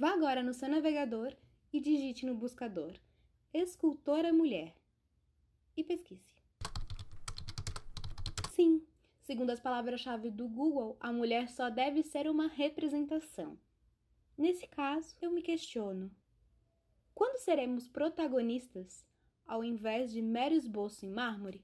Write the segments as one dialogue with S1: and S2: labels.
S1: Vá agora no seu navegador e digite no buscador escultora mulher e pesquise. Sim, segundo as palavras-chave do Google, a mulher só deve ser uma representação. Nesse caso, eu me questiono: quando seremos protagonistas ao invés de mero esboço em mármore?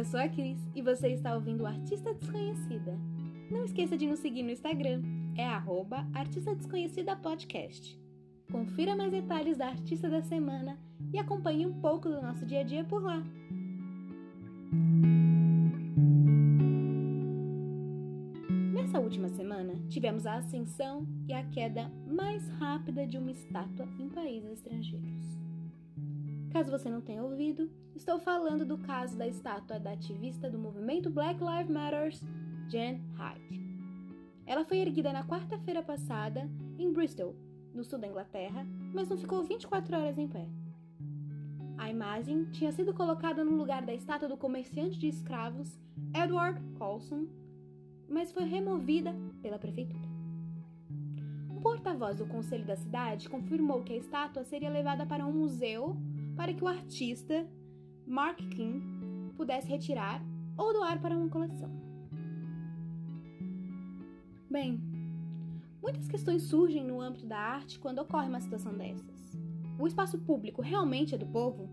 S1: Eu sou a Cris e você está ouvindo Artista Desconhecida. Não esqueça de nos seguir no Instagram, é arroba Artista Desconhecida Podcast. Confira mais detalhes da artista da semana e acompanhe um pouco do nosso dia a dia por lá. Nessa última semana, tivemos a ascensão e a queda mais rápida de uma estátua em países estrangeiros. Caso você não tenha ouvido, estou falando do caso da estátua da ativista do movimento Black Lives Matter, Jen Hyde. Ela foi erguida na quarta-feira passada em Bristol, no sul da Inglaterra, mas não ficou 24 horas em pé. A imagem tinha sido colocada no lugar da estátua do comerciante de escravos Edward Colson, mas foi removida pela prefeitura. Um porta-voz do conselho da cidade confirmou que a estátua seria levada para um museu para que o artista Mark King pudesse retirar ou doar para uma coleção. Bem, muitas questões surgem no âmbito da arte quando ocorre uma situação dessas. O espaço público realmente é do povo?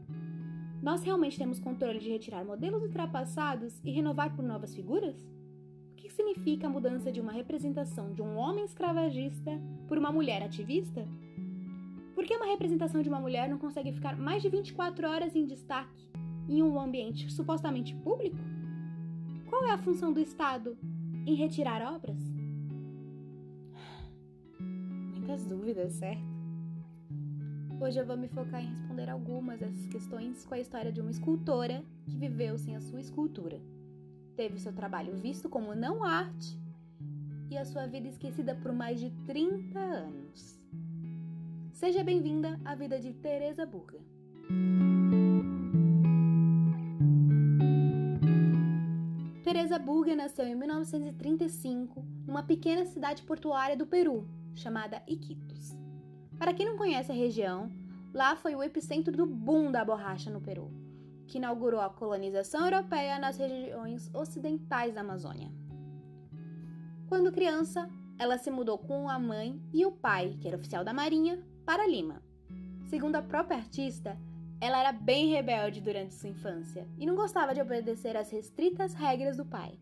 S1: Nós realmente temos controle de retirar modelos ultrapassados e renovar por novas figuras? O que significa a mudança de uma representação de um homem escravagista por uma mulher ativista? Por que uma representação de uma mulher não consegue ficar mais de 24 horas em destaque em um ambiente supostamente público? Qual é a função do Estado em retirar obras? Muitas dúvidas, certo? Hoje eu vou me focar em responder algumas dessas questões com a história de uma escultora que viveu sem a sua escultura. Teve seu trabalho visto como não arte e a sua vida esquecida por mais de 30 anos. Seja bem-vinda à vida de Teresa Burga. Teresa Burga nasceu em 1935 numa pequena cidade portuária do Peru, chamada Iquitos. Para quem não conhece a região, lá foi o epicentro do boom da borracha no Peru, que inaugurou a colonização europeia nas regiões ocidentais da Amazônia. Quando criança, ela se mudou com a mãe e o pai, que era oficial da Marinha, para Lima. Segundo a própria artista, ela era bem rebelde durante sua infância e não gostava de obedecer às restritas regras do pai.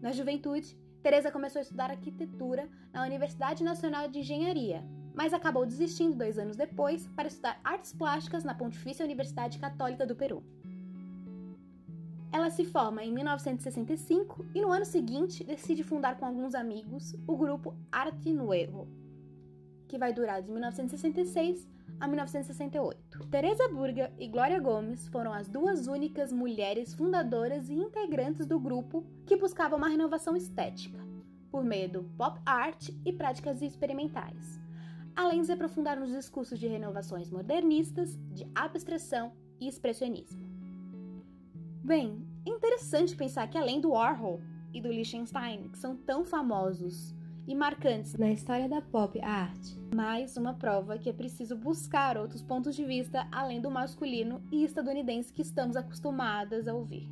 S1: Na juventude, Teresa começou a estudar arquitetura na Universidade Nacional de Engenharia, mas acabou desistindo dois anos depois para estudar artes plásticas na Pontifícia Universidade Católica do Peru. Ela se forma em 1965 e no ano seguinte decide fundar com alguns amigos o grupo Arte Nuevo, que vai durar de 1966 a 1968. Teresa Burga e Glória Gomes foram as duas únicas mulheres fundadoras e integrantes do grupo que buscava uma renovação estética, por meio do pop art e práticas experimentais, além de se aprofundar nos discursos de renovações modernistas, de abstração e expressionismo. Bem, é interessante pensar que além do Warhol e do Liechtenstein, que são tão famosos e marcantes na história da pop art, mais uma prova que é preciso buscar outros pontos de vista além do masculino e estadunidense que estamos acostumadas a ouvir.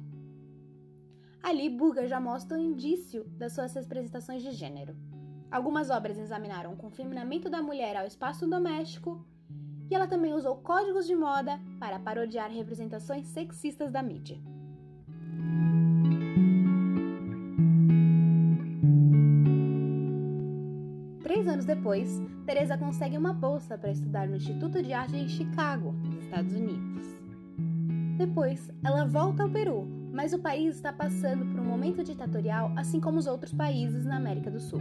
S1: Ali, Burger já mostra um indício das suas representações de gênero. Algumas obras examinaram o confinamento da mulher ao espaço doméstico e ela também usou códigos de moda para parodiar representações sexistas da mídia. Depois, Teresa consegue uma bolsa para estudar no Instituto de Arte em Chicago, nos Estados Unidos. Depois, ela volta ao Peru, mas o país está passando por um momento ditatorial, assim como os outros países na América do Sul.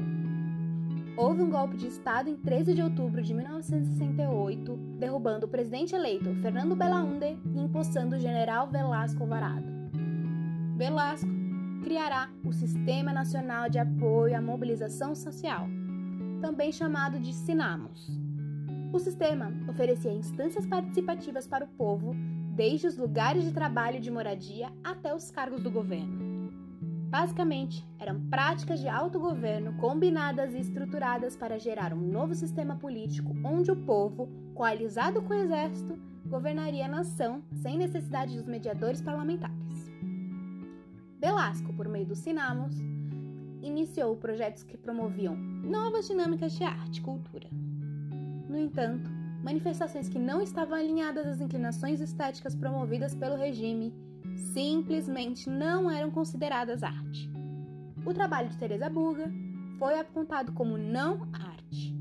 S1: Houve um golpe de Estado em 13 de outubro de 1968, derrubando o presidente eleito Fernando Belaunde e empossando o general Velasco Alvarado. Velasco criará o Sistema Nacional de Apoio à Mobilização Social, também chamado de SINAMOS. O sistema oferecia instâncias participativas para o povo, desde os lugares de trabalho e de moradia até os cargos do governo. Basicamente, eram práticas de autogoverno combinadas e estruturadas para gerar um novo sistema político onde o povo, coalizado com o exército, governaria a nação sem necessidade dos mediadores parlamentares. Velasco, por meio dos Sinamos, iniciou projetos que promoviam novas dinâmicas de arte e cultura. No entanto, manifestações que não estavam alinhadas às inclinações estéticas promovidas pelo regime simplesmente não eram consideradas arte. O trabalho de Teresa Burga foi apontado como não arte.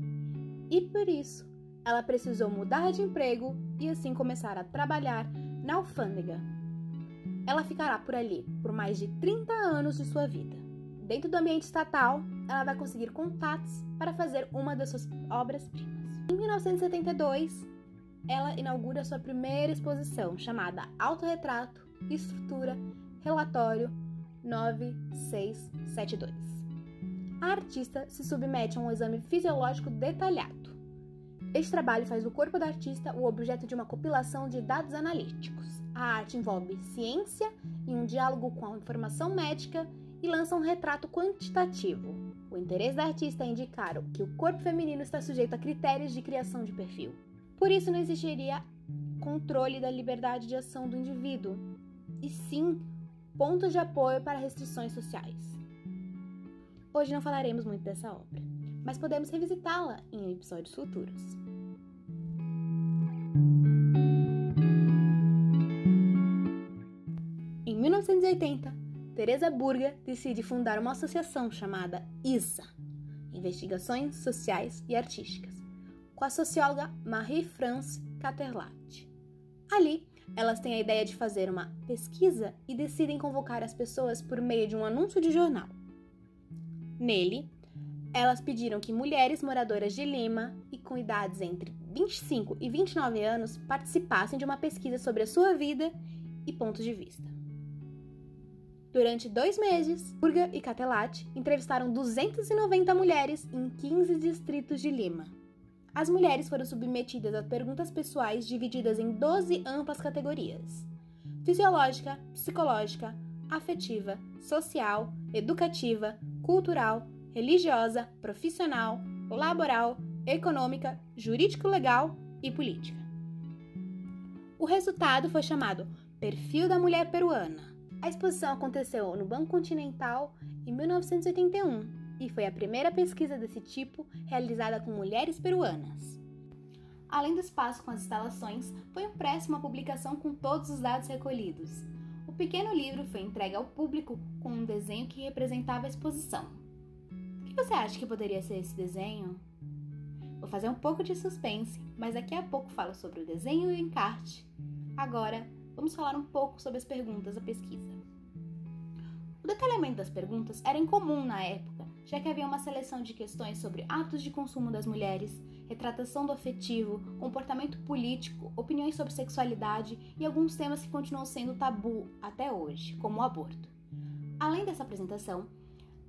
S1: E por isso, ela precisou mudar de emprego e assim começar a trabalhar na alfândega. Ela ficará por ali por mais de 30 anos de sua vida. Dentro do ambiente estatal, ela vai conseguir contatos para fazer uma das suas obras-primas. Em 1972, ela inaugura sua primeira exposição, chamada Autorretrato, Estrutura, Relatório 9672. A artista se submete a um exame fisiológico detalhado. Este trabalho faz do corpo da artista o objeto de uma compilação de dados analíticos. A arte envolve ciência e um diálogo com a informação médica e lança um retrato quantitativo. O interesse da artista é indicar que o corpo feminino está sujeito a critérios de criação de perfil. Por isso, não existiria controle da liberdade de ação do indivíduo, e sim pontos de apoio para restrições sociais. Hoje não falaremos muito dessa obra, mas podemos revisitá-la em episódios futuros. Em 1980, Teresa Burger decide fundar uma associação chamada ISA Investigações Sociais e Artísticas com a socióloga Marie-France Caterlat. Ali, elas têm a ideia de fazer uma pesquisa e decidem convocar as pessoas por meio de um anúncio de jornal. Nele, elas pediram que mulheres moradoras de Lima e com idades entre 25 e 29 anos participassem de uma pesquisa sobre a sua vida e pontos de vista. Durante dois meses, Burga e Catelati entrevistaram 290 mulheres em 15 distritos de Lima. As mulheres foram submetidas a perguntas pessoais divididas em 12 amplas categorias: fisiológica, psicológica, afetiva, social, educativa, cultural, religiosa, profissional, laboral, econômica, jurídico-legal e política. O resultado foi chamado Perfil da Mulher Peruana a exposição aconteceu no Banco Continental em 1981 e foi a primeira pesquisa desse tipo realizada com mulheres peruanas. Além do espaço com as instalações, foi impressa uma publicação com todos os dados recolhidos. O pequeno livro foi entregue ao público com um desenho que representava a exposição. O que você acha que poderia ser esse desenho? Vou fazer um pouco de suspense, mas daqui a pouco falo sobre o desenho e o encarte. Agora, vamos falar um pouco sobre as perguntas da pesquisa. O detalhamento das perguntas era incomum na época, já que havia uma seleção de questões sobre hábitos de consumo das mulheres, retratação do afetivo, comportamento político, opiniões sobre sexualidade e alguns temas que continuam sendo tabu até hoje, como o aborto. Além dessa apresentação,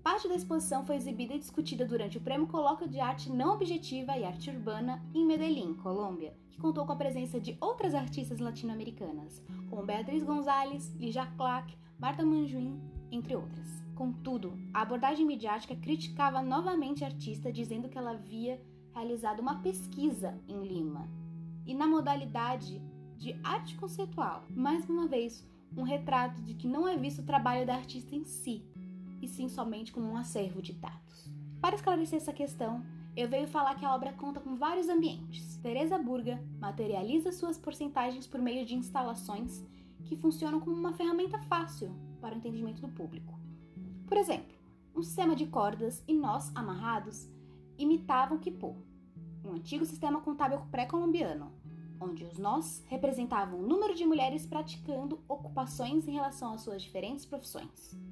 S1: parte da exposição foi exibida e discutida durante o Prêmio Colóquio de Arte Não Objetiva e Arte Urbana em Medellín, Colômbia, que contou com a presença de outras artistas latino-americanas, como Beatriz Gonzalez, Lígia Clark, Marta Manjuin, entre outras. Contudo, a abordagem midiática criticava novamente a artista, dizendo que ela havia realizado uma pesquisa em Lima e na modalidade de arte conceitual. Mais uma vez, um retrato de que não é visto o trabalho da artista em si, e sim somente como um acervo de dados. Para esclarecer essa questão, eu venho falar que a obra conta com vários ambientes. Teresa Burga materializa suas porcentagens por meio de instalações que funcionam como uma ferramenta fácil para o entendimento do público. Por exemplo, um sistema de cordas e nós amarrados imitavam o quipô, um antigo sistema contábil pré-colombiano, onde os nós representavam o número de mulheres praticando ocupações em relação às suas diferentes profissões.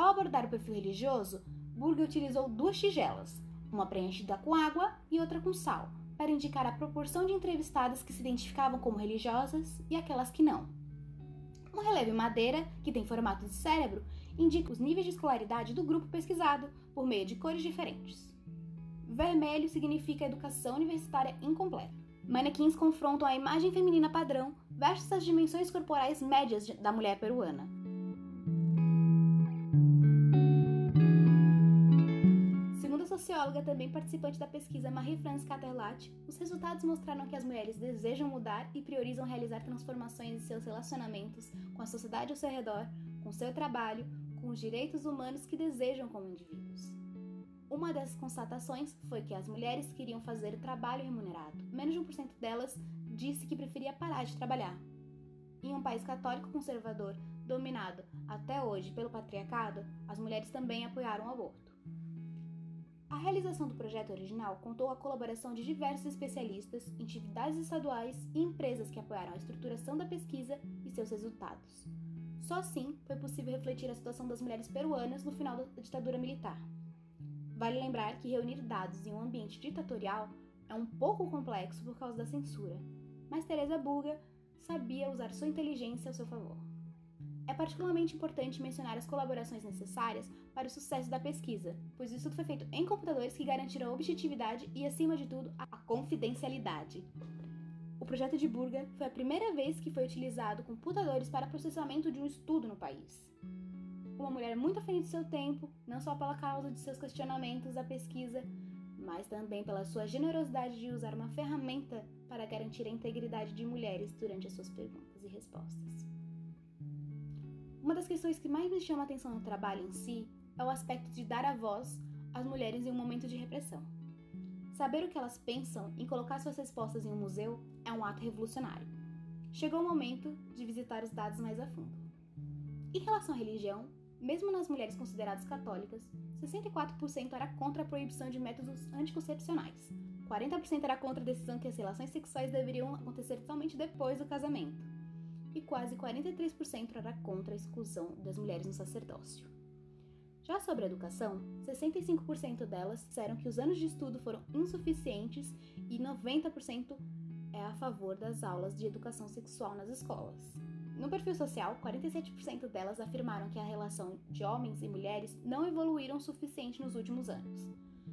S1: Ao abordar o perfil religioso, Burger utilizou duas tigelas, uma preenchida com água e outra com sal, para indicar a proporção de entrevistadas que se identificavam como religiosas e aquelas que não. Um relevo em madeira, que tem formato de cérebro, indica os níveis de escolaridade do grupo pesquisado por meio de cores diferentes. Vermelho significa educação universitária incompleta. Manequins confrontam a imagem feminina padrão versus as dimensões corporais médias da mulher peruana. Socióloga, também participante da pesquisa Marie-France Caterlat, os resultados mostraram que as mulheres desejam mudar e priorizam realizar transformações em seus relacionamentos com a sociedade ao seu redor, com seu trabalho, com os direitos humanos que desejam como indivíduos. Uma das constatações foi que as mulheres queriam fazer trabalho remunerado. Menos de 1% delas disse que preferia parar de trabalhar. Em um país católico conservador, dominado até hoje pelo patriarcado, as mulheres também apoiaram o aborto. A realização do projeto original contou com a colaboração de diversos especialistas, entidades estaduais e empresas que apoiaram a estruturação da pesquisa e seus resultados. Só assim foi possível refletir a situação das mulheres peruanas no final da ditadura militar. Vale lembrar que reunir dados em um ambiente ditatorial é um pouco complexo por causa da censura, mas Teresa Burga sabia usar sua inteligência ao seu favor. É particularmente importante mencionar as colaborações necessárias para o sucesso da pesquisa, pois o estudo foi feito em computadores que garantiram a objetividade e, acima de tudo, a confidencialidade. O projeto de Burga foi a primeira vez que foi utilizado computadores para processamento de um estudo no país uma mulher muito à frente do seu tempo, não só pela causa de seus questionamentos à pesquisa, mas também pela sua generosidade de usar uma ferramenta para garantir a integridade de mulheres durante as suas perguntas e respostas. Uma das questões que mais me chama a atenção no trabalho em si é o aspecto de dar a voz às mulheres em um momento de repressão. Saber o que elas pensam e colocar suas respostas em um museu é um ato revolucionário. Chegou o momento de visitar os dados mais a fundo. Em relação à religião, mesmo nas mulheres consideradas católicas, 64% era contra a proibição de métodos anticoncepcionais, 40% era contra a decisão que as relações sexuais deveriam acontecer somente depois do casamento, e quase 43% era contra a exclusão das mulheres no sacerdócio. Já sobre a educação, 65% delas disseram que os anos de estudo foram insuficientes e 90% é a favor das aulas de educação sexual nas escolas. No perfil social, 47% delas afirmaram que a relação de homens e mulheres não evoluíram o suficiente nos últimos anos.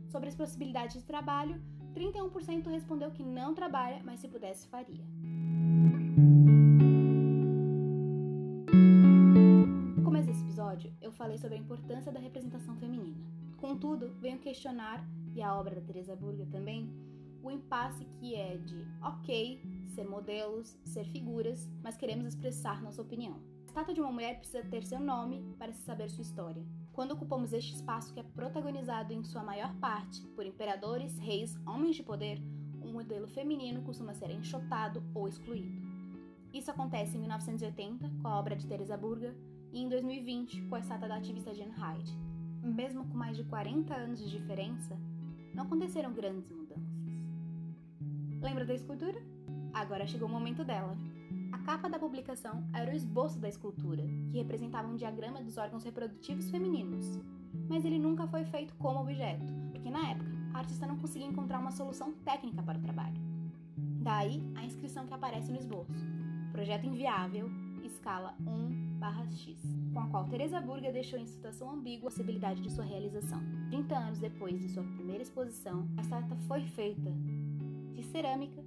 S1: Sobre as possibilidades de trabalho, 31% respondeu que não trabalha, mas se pudesse faria. Falei sobre a importância da representação feminina. Contudo, venho questionar, e a obra da Teresa Burga também, o impasse que é de, ok, ser modelos, ser figuras, mas queremos expressar nossa opinião. A estátua de uma mulher precisa ter seu nome para se saber sua história. Quando ocupamos este espaço que é protagonizado em sua maior parte por imperadores, reis, homens de poder, um modelo feminino costuma ser enxotado ou excluído. Isso acontece em 1980 com a obra de Teresa Burga e em 2020 com a estátua da ativista Jane Hyde. Mesmo com mais de 40 anos de diferença, não aconteceram grandes mudanças. Lembra da escultura? Agora chegou o momento dela. A capa da publicação era o esboço da escultura, que representava um diagrama dos órgãos reprodutivos femininos. Mas ele nunca foi feito como objeto, porque na época a artista não conseguia encontrar uma solução técnica para o trabalho. Daí a inscrição que aparece no esboço: Projeto inviável, escala 1/x, com a qual Teresa Burga deixou em situação ambígua a possibilidade de sua realização. 30 anos depois de sua primeira exposição, a estátua foi feita de cerâmica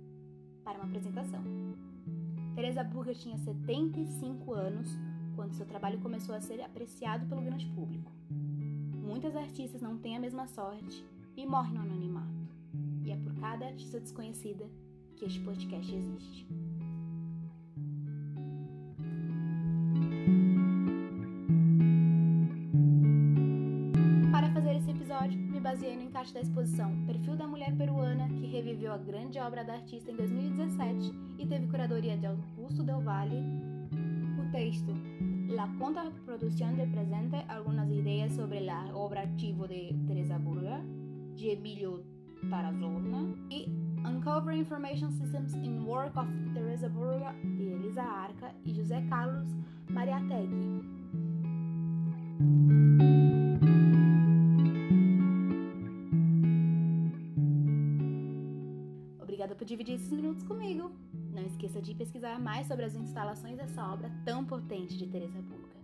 S1: para uma apresentação. Teresa Burger tinha 75 anos quando seu trabalho começou a ser apreciado pelo grande público. Muitas artistas não têm a mesma sorte e morrem no anonimato. E é por cada artista desconhecida que este podcast existe. Baseei no encaixe da exposição Perfil da Mulher Peruana, que reviveu a grande obra da artista em 2017 e teve curadoria de Augusto Del Valle. O texto La contraproducción del presente, algunas ideas sobre la obra archivo de Teresa Burga, de Emilio Tarazona, e Uncovering Information Systems in Work of Teresa Burga, de Elisa Arca e José Carlos Mariategui. Por dividir esses minutos comigo. Não esqueça de pesquisar mais sobre as instalações dessa obra tão potente de Teresa Burga.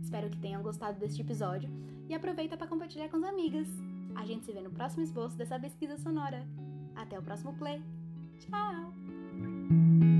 S1: Espero que tenham gostado deste episódio e aproveita para compartilhar com as amigas. A gente se vê no próximo esboço dessa pesquisa sonora. Até o próximo play. Tchau!